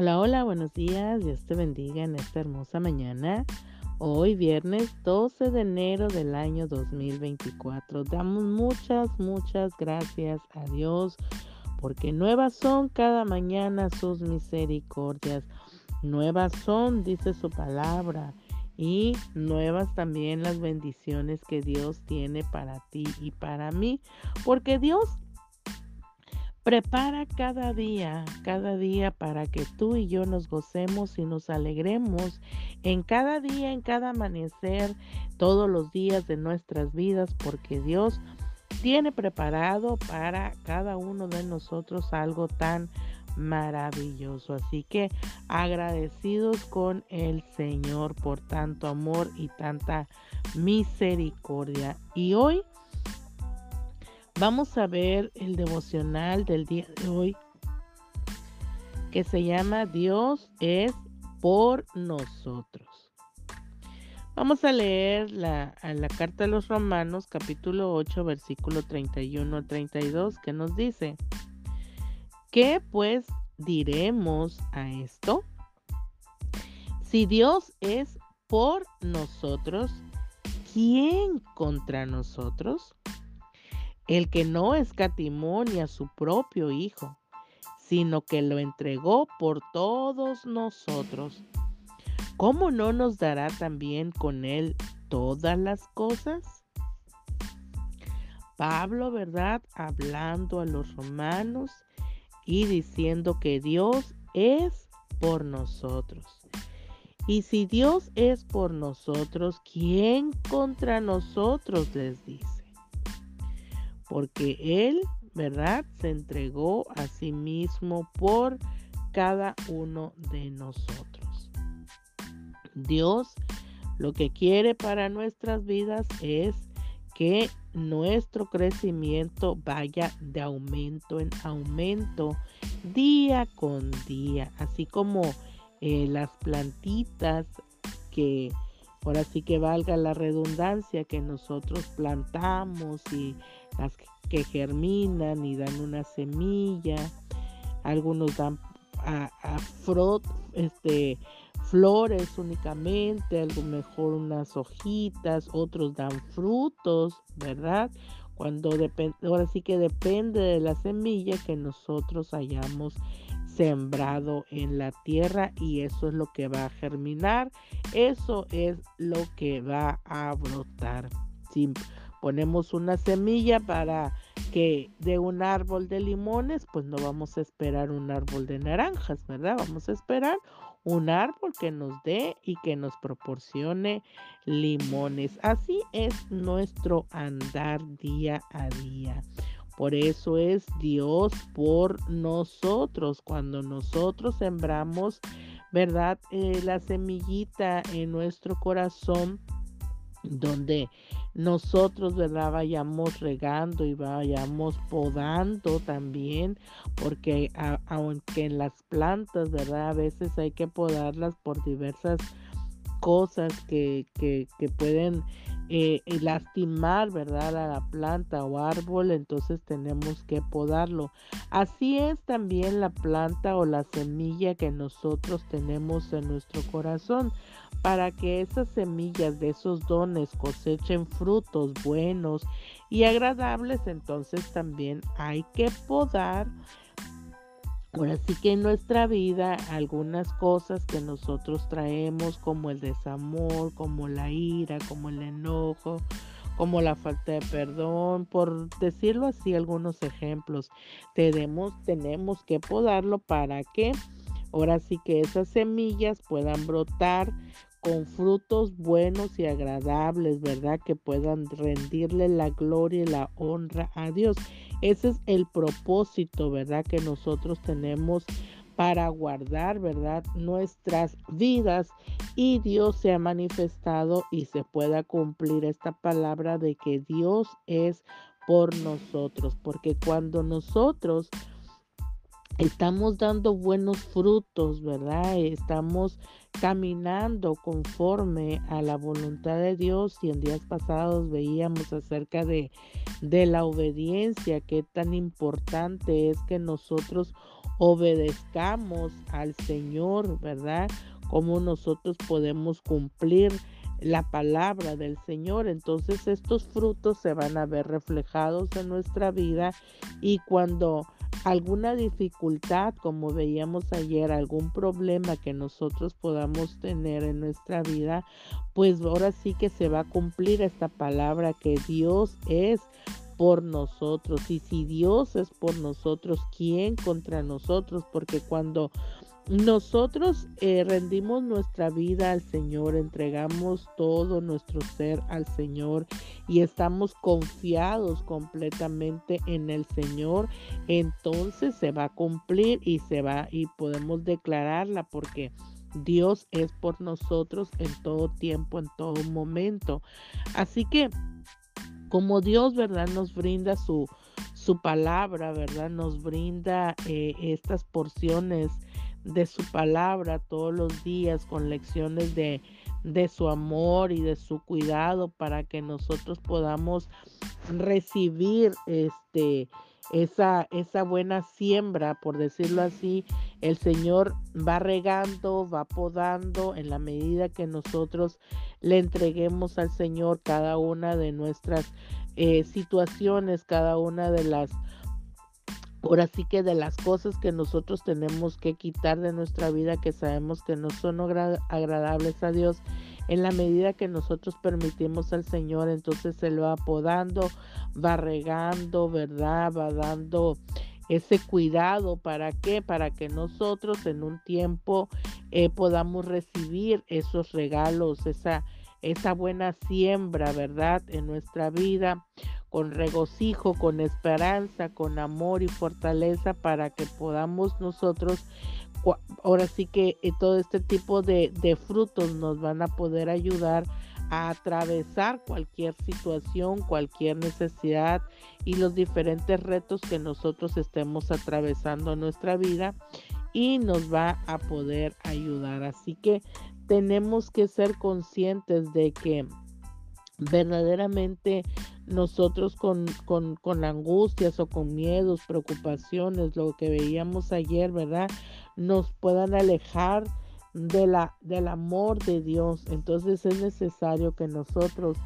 Hola, hola, buenos días. Dios te bendiga en esta hermosa mañana. Hoy viernes 12 de enero del año 2024. Damos muchas, muchas gracias a Dios porque nuevas son cada mañana sus misericordias. Nuevas son, dice su palabra, y nuevas también las bendiciones que Dios tiene para ti y para mí, porque Dios Prepara cada día, cada día para que tú y yo nos gocemos y nos alegremos en cada día, en cada amanecer, todos los días de nuestras vidas, porque Dios tiene preparado para cada uno de nosotros algo tan maravilloso. Así que agradecidos con el Señor por tanto amor y tanta misericordia. Y hoy Vamos a ver el devocional del día de hoy que se llama Dios es por nosotros. Vamos a leer la, la carta de los Romanos capítulo 8 versículo 31 al 32 que nos dice, ¿qué pues diremos a esto? Si Dios es por nosotros, ¿quién contra nosotros? El que no escatimó ni a su propio Hijo, sino que lo entregó por todos nosotros. ¿Cómo no nos dará también con él todas las cosas? Pablo, ¿verdad? Hablando a los romanos y diciendo que Dios es por nosotros. Y si Dios es por nosotros, ¿quién contra nosotros les dice? Porque Él, ¿verdad? Se entregó a sí mismo por cada uno de nosotros. Dios lo que quiere para nuestras vidas es que nuestro crecimiento vaya de aumento en aumento día con día, así como eh, las plantitas que ahora sí que valga la redundancia que nosotros plantamos y las que germinan y dan una semilla, algunos dan a, este, flores únicamente, algo mejor unas hojitas, otros dan frutos, ¿verdad? Cuando depende, ahora sí que depende de la semilla que nosotros hayamos sembrado en la tierra y eso es lo que va a germinar, eso es lo que va a brotar. Si ponemos una semilla para que de un árbol de limones, pues no vamos a esperar un árbol de naranjas, ¿verdad? Vamos a esperar un árbol que nos dé y que nos proporcione limones. Así es nuestro andar día a día. Por eso es Dios por nosotros. Cuando nosotros sembramos, ¿verdad? Eh, la semillita en nuestro corazón, donde nosotros, ¿verdad? Vayamos regando y vayamos podando también, porque aunque en las plantas, ¿verdad? A veces hay que podarlas por diversas cosas que, que, que pueden eh, lastimar, ¿verdad? A la planta o árbol, entonces tenemos que podarlo. Así es también la planta o la semilla que nosotros tenemos en nuestro corazón. Para que esas semillas de esos dones cosechen frutos buenos y agradables, entonces también hay que podar Ahora sí que en nuestra vida algunas cosas que nosotros traemos como el desamor, como la ira, como el enojo, como la falta de perdón, por decirlo así algunos ejemplos, tenemos, tenemos que podarlo para que ahora sí que esas semillas puedan brotar con frutos buenos y agradables, ¿verdad? Que puedan rendirle la gloria y la honra a Dios. Ese es el propósito, ¿verdad? Que nosotros tenemos para guardar, ¿verdad? Nuestras vidas y Dios se ha manifestado y se pueda cumplir esta palabra de que Dios es por nosotros, porque cuando nosotros estamos dando buenos frutos, ¿verdad? Estamos caminando conforme a la voluntad de Dios y en días pasados veíamos acerca de, de la obediencia, qué tan importante es que nosotros obedezcamos al Señor, ¿verdad? Cómo nosotros podemos cumplir la palabra del Señor. Entonces estos frutos se van a ver reflejados en nuestra vida y cuando alguna dificultad, como veíamos ayer, algún problema que nosotros podamos tener en nuestra vida, pues ahora sí que se va a cumplir esta palabra que Dios es por nosotros. Y si Dios es por nosotros, ¿quién contra nosotros? Porque cuando nosotros eh, rendimos nuestra vida al Señor, entregamos todo nuestro ser al Señor y estamos confiados completamente en el Señor, entonces se va a cumplir y se va y podemos declararla porque Dios es por nosotros en todo tiempo, en todo momento. Así que como Dios, ¿verdad? Nos brinda su, su palabra, ¿verdad? Nos brinda eh, estas porciones de su palabra todos los días con lecciones de, de su amor y de su cuidado para que nosotros podamos recibir este esa, esa buena siembra, por decirlo así, el Señor va regando, va podando en la medida que nosotros le entreguemos al Señor cada una de nuestras eh, situaciones, cada una de las Ahora sí que de las cosas que nosotros tenemos que quitar de nuestra vida que sabemos que no son agradables a Dios, en la medida que nosotros permitimos al Señor, entonces se lo va podando, va regando, ¿verdad? Va dando ese cuidado. ¿Para qué? Para que nosotros en un tiempo eh, podamos recibir esos regalos, esa, esa buena siembra, ¿verdad? En nuestra vida con regocijo, con esperanza, con amor y fortaleza para que podamos nosotros, ahora sí que eh, todo este tipo de, de frutos nos van a poder ayudar a atravesar cualquier situación, cualquier necesidad y los diferentes retos que nosotros estemos atravesando en nuestra vida y nos va a poder ayudar. Así que tenemos que ser conscientes de que verdaderamente nosotros con, con, angustias o con miedos, preocupaciones, lo que veíamos ayer, ¿verdad? Nos puedan alejar de la, del amor de Dios. Entonces es necesario que nosotros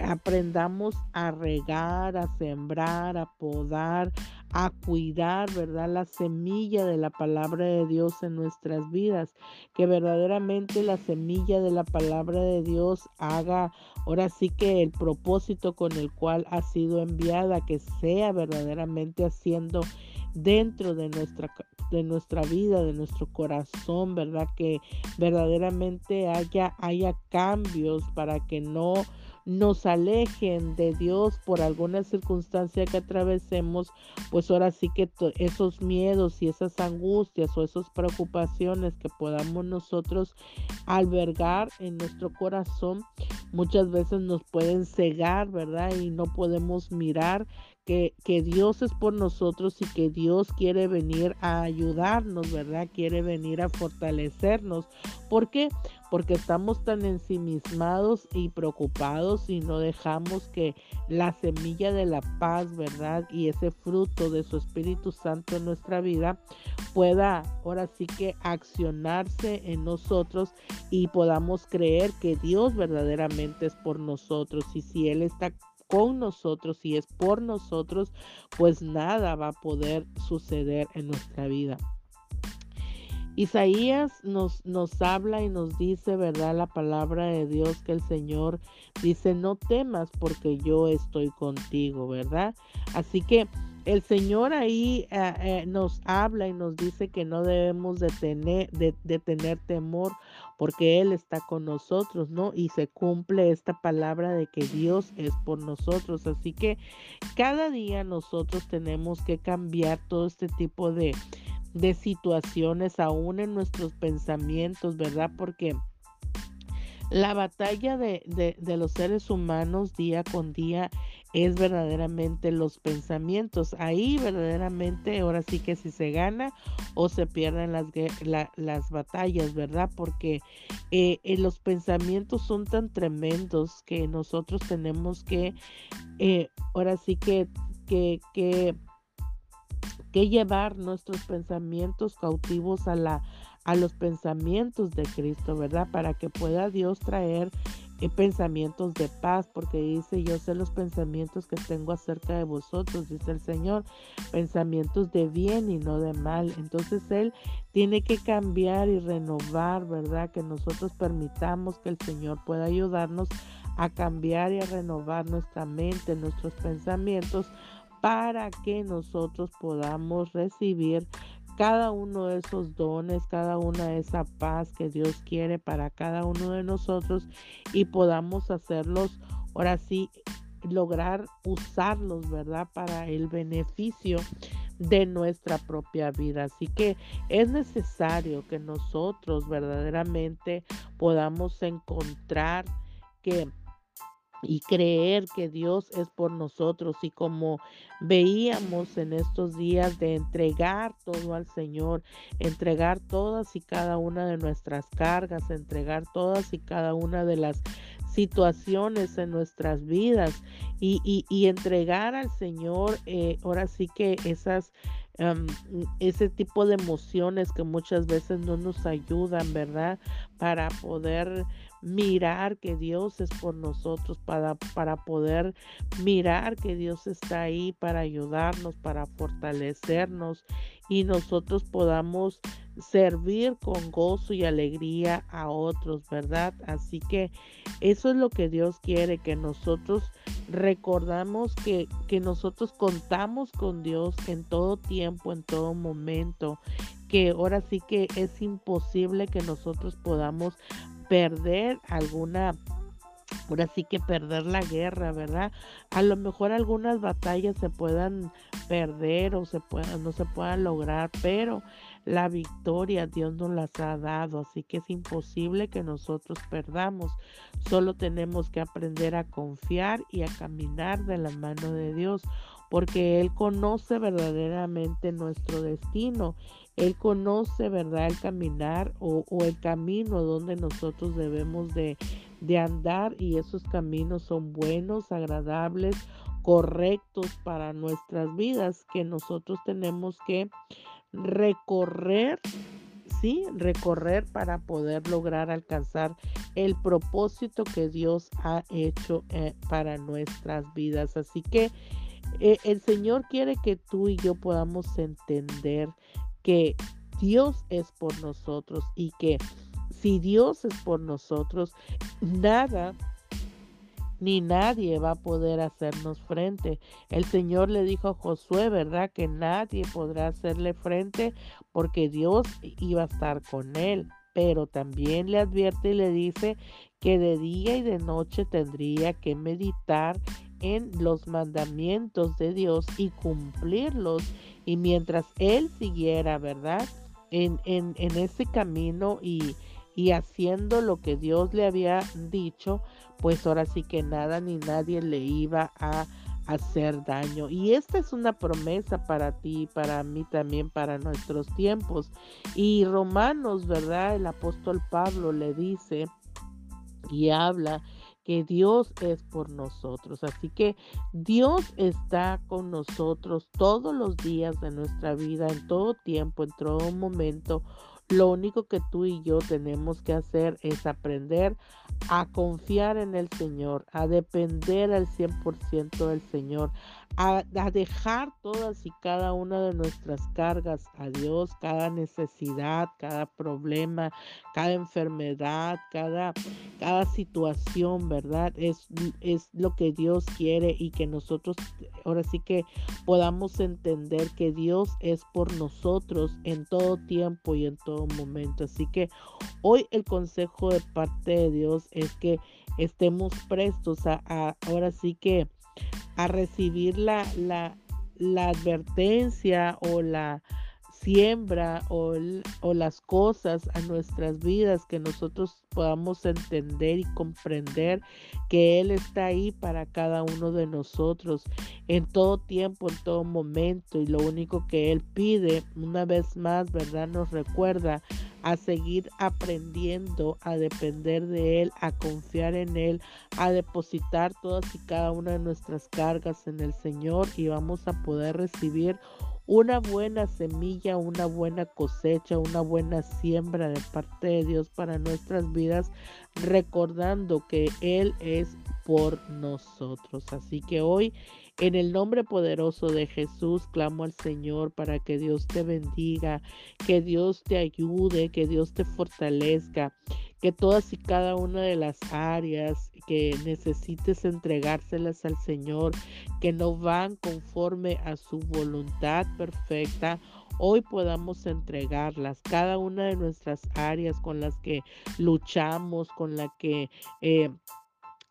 aprendamos a regar, a sembrar, a podar, a cuidar, ¿verdad? La semilla de la palabra de Dios en nuestras vidas, que verdaderamente la semilla de la palabra de Dios haga ahora sí que el propósito con el cual ha sido enviada, que sea verdaderamente haciendo dentro de nuestra de nuestra vida, de nuestro corazón, ¿verdad? Que verdaderamente haya haya cambios para que no nos alejen de Dios por alguna circunstancia que atravesemos, pues ahora sí que esos miedos y esas angustias o esas preocupaciones que podamos nosotros albergar en nuestro corazón, muchas veces nos pueden cegar, ¿verdad? Y no podemos mirar que, que, Dios es por nosotros y que Dios quiere venir a ayudarnos, ¿verdad? Quiere venir a fortalecernos. ¿Por qué? Porque estamos tan ensimismados y preocupados y no dejamos que la semilla de la paz, ¿verdad? Y ese fruto de su Espíritu Santo en nuestra vida pueda ahora sí que accionarse en nosotros y podamos creer que Dios verdaderamente es por nosotros y si Él está con nosotros y es por nosotros, pues nada va a poder suceder en nuestra vida. Isaías nos, nos habla y nos dice, ¿verdad? La palabra de Dios que el Señor dice, no temas porque yo estoy contigo, ¿verdad? Así que el Señor ahí eh, eh, nos habla y nos dice que no debemos de tener, temor porque Él está con nosotros, ¿no? Y se cumple esta palabra de que Dios es por nosotros. Así que cada día nosotros tenemos que cambiar todo este tipo de, de situaciones, aún en nuestros pensamientos, ¿verdad? Porque la batalla de, de, de, los seres humanos día con día es verdaderamente los pensamientos. Ahí verdaderamente, ahora sí que si se gana o se pierden las, las batallas, ¿verdad? Porque eh, eh, los pensamientos son tan tremendos que nosotros tenemos que, eh, ahora sí que, que, que, que llevar nuestros pensamientos cautivos a la a los pensamientos de Cristo, ¿verdad? Para que pueda Dios traer pensamientos de paz, porque dice, yo sé los pensamientos que tengo acerca de vosotros, dice el Señor, pensamientos de bien y no de mal. Entonces Él tiene que cambiar y renovar, ¿verdad? Que nosotros permitamos que el Señor pueda ayudarnos a cambiar y a renovar nuestra mente, nuestros pensamientos, para que nosotros podamos recibir cada uno de esos dones, cada una de esa paz que Dios quiere para cada uno de nosotros y podamos hacerlos, ahora sí, lograr usarlos, ¿verdad? Para el beneficio de nuestra propia vida. Así que es necesario que nosotros verdaderamente podamos encontrar que y creer que Dios es por nosotros y como veíamos en estos días de entregar todo al Señor, entregar todas y cada una de nuestras cargas, entregar todas y cada una de las situaciones en nuestras vidas y, y, entregar al Señor eh, ahora sí que esas ese tipo de emociones que muchas veces no nos ayudan, ¿verdad? Para poder mirar que Dios es por nosotros, para, para poder mirar que Dios está ahí para ayudarnos, para fortalecernos y nosotros podamos servir con gozo y alegría a otros, ¿verdad? Así que eso es lo que Dios quiere, que nosotros recordamos que, que nosotros contamos con Dios en todo tiempo, en todo momento, que ahora sí que es imposible que nosotros podamos perder alguna ahora sí que perder la guerra, ¿verdad? A lo mejor algunas batallas se puedan perder o se puedan, no se puedan lograr, pero la victoria Dios nos las ha dado, así que es imposible que nosotros perdamos. Solo tenemos que aprender a confiar y a caminar de la mano de Dios, porque Él conoce verdaderamente nuestro destino él conoce, ¿verdad?, el caminar o, el camino donde nosotros debemos de, de andar y esos caminos son buenos, agradables, correctos para nuestras vidas que nosotros tenemos que recorrer, sí, recorrer para poder lograr alcanzar el propósito que Dios ha hecho eh, para nuestras vidas. Así que eh, el Señor quiere que tú y yo podamos entender que Dios es por nosotros y que si Dios es por nosotros, nada ni nadie va a poder hacernos frente. El Señor le dijo a Josué, ¿verdad? Que nadie podrá hacerle frente porque Dios iba a estar con él. Pero también le advierte y le dice que de día y de noche tendría que meditar en los mandamientos de Dios y cumplirlos. Y mientras él siguiera, ¿verdad? En, en, en ese camino y, y haciendo lo que Dios le había dicho, pues ahora sí que nada ni nadie le iba a hacer daño. Y esta es una promesa para ti, para mí también, para nuestros tiempos. Y Romanos, ¿verdad? El apóstol Pablo le dice y habla que Dios es por nosotros. Así que Dios está con nosotros todos los días de nuestra vida, en todo tiempo, en todo momento. Lo único que tú y yo tenemos que hacer es aprender a confiar en el Señor, a depender al 100% del Señor, a, dejar todas y cada una de nuestras cargas a Dios, cada necesidad, cada problema, cada enfermedad, cada, cada situación, ¿verdad? Es, es lo que Dios quiere y que nosotros ahora sí que podamos entender que Dios es por nosotros en todo tiempo y en todo momento. Así que hoy el consejo de parte de Dios es que estemos prestos a, a ahora sí que a recibir la, la, la advertencia o la siembra o, o, las cosas a nuestras vidas, que nosotros podamos entender y comprender que Él está ahí para cada uno de nosotros en todo tiempo, en todo momento. Y lo único que Él pide, una vez más, ¿verdad? Nos recuerda a seguir aprendiendo a depender de Él, a confiar en Él, a depositar todas y cada una de nuestras cargas en el Señor y vamos a poder recibir una buena semilla, una buena cosecha, una buena siembra de parte de Dios para nuestras vidas, recordando que Él es por nosotros. Así que hoy, en el nombre poderoso de Jesús, clamo al Señor para que Dios te bendiga, que Dios te ayude, que Dios te fortalezca, que todas y cada una de las áreas que necesites entregárselas al Señor, que no van conforme a su voluntad perfecta, hoy podamos entregarlas, cada una de nuestras áreas con las que luchamos, con la que... Eh,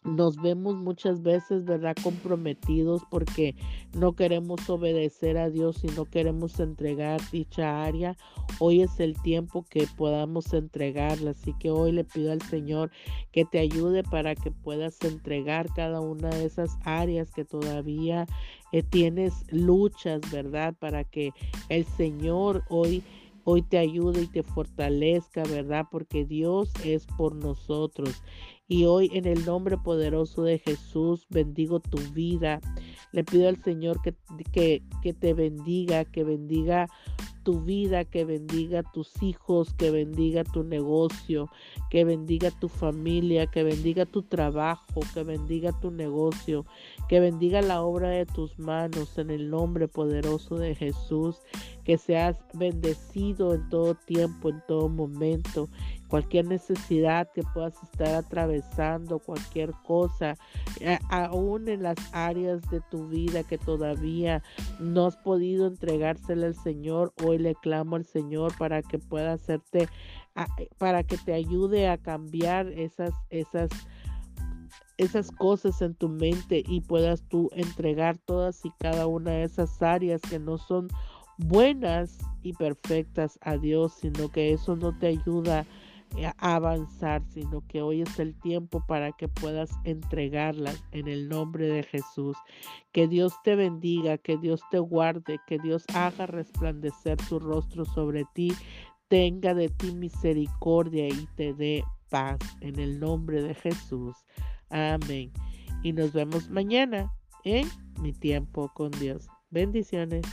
nos vemos muchas veces, ¿verdad? Comprometidos porque no queremos obedecer a Dios y no queremos entregar dicha área. Hoy es el tiempo que podamos entregarla. Así que hoy le pido al Señor que te ayude para que puedas entregar cada una de esas áreas que todavía eh, tienes luchas, ¿verdad? Para que el Señor hoy hoy te ayude y te fortalezca, ¿verdad? Porque Dios es por nosotros. Y hoy en el nombre poderoso de Jesús bendigo tu vida. Le pido al Señor que, que, que te bendiga, que bendiga tu vida, que bendiga tus hijos, que bendiga tu negocio, que bendiga tu familia, que bendiga tu trabajo, que bendiga tu negocio, que bendiga la obra de tus manos en el nombre poderoso de Jesús, que seas bendecido en todo tiempo, en todo momento, cualquier necesidad que puedas estar atravesando, cualquier cosa, aún en las áreas de tu vida que todavía no has podido entregársela al Señor, hoy le clamo al Señor para que pueda hacerte, para que te ayude a cambiar esas, esas esas cosas en tu mente y puedas tú entregar todas y cada una de esas áreas que no son buenas y perfectas a Dios, sino que eso no te ayuda a avanzar, sino que hoy es el tiempo para que puedas entregarlas en el nombre de Jesús. Que Dios te bendiga, que Dios te guarde, que Dios haga resplandecer su rostro sobre ti, tenga de ti misericordia y te dé paz en el nombre de Jesús. Amén. Y nos vemos mañana en mi tiempo con Dios. Bendiciones.